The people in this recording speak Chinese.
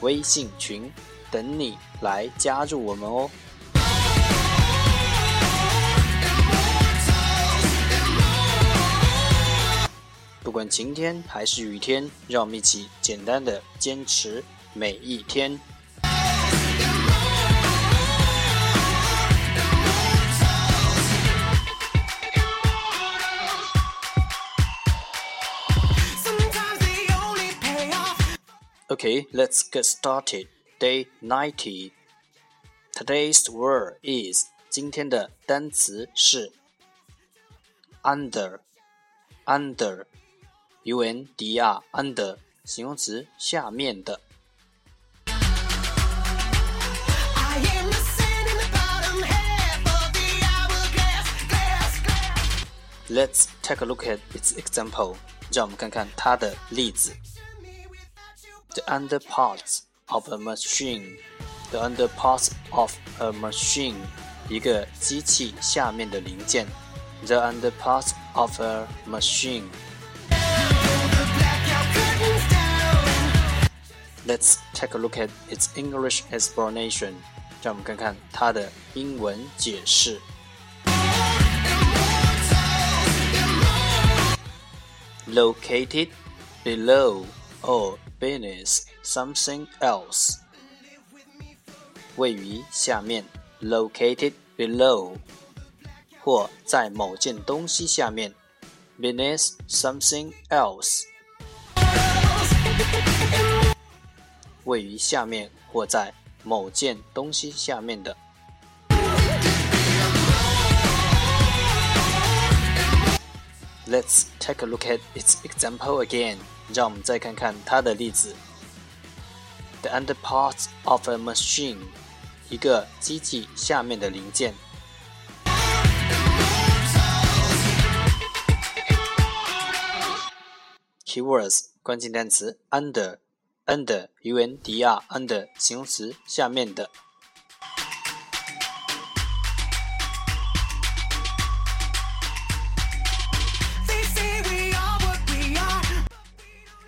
微信群等你来加入我们哦！不管晴天还是雨天，让我们一起简单的坚持每一天。Okay, let's get started. Day ninety. Today's word is 今天的单词是 under, under, u n d r, under 形容词下面的。Let's take a look at its example. 让我们看看它的例子。 the underparts of a machine. The underparts of a machine，一个机器下面的零件。The underparts of a machine. Let's take a look at its English explanation. 让我们看看它的英文解释。Located below Or beneath something else，位于下面，located below，或在某件东西下面，beneath something else，位于下面或在某件东西下面的。Let's take a look at its example again. 让我们再看看它的例子。The underparts of a machine，一个机器下面的零件。Keywords 关键单词 under，under，u n d r，under 形容词下面的。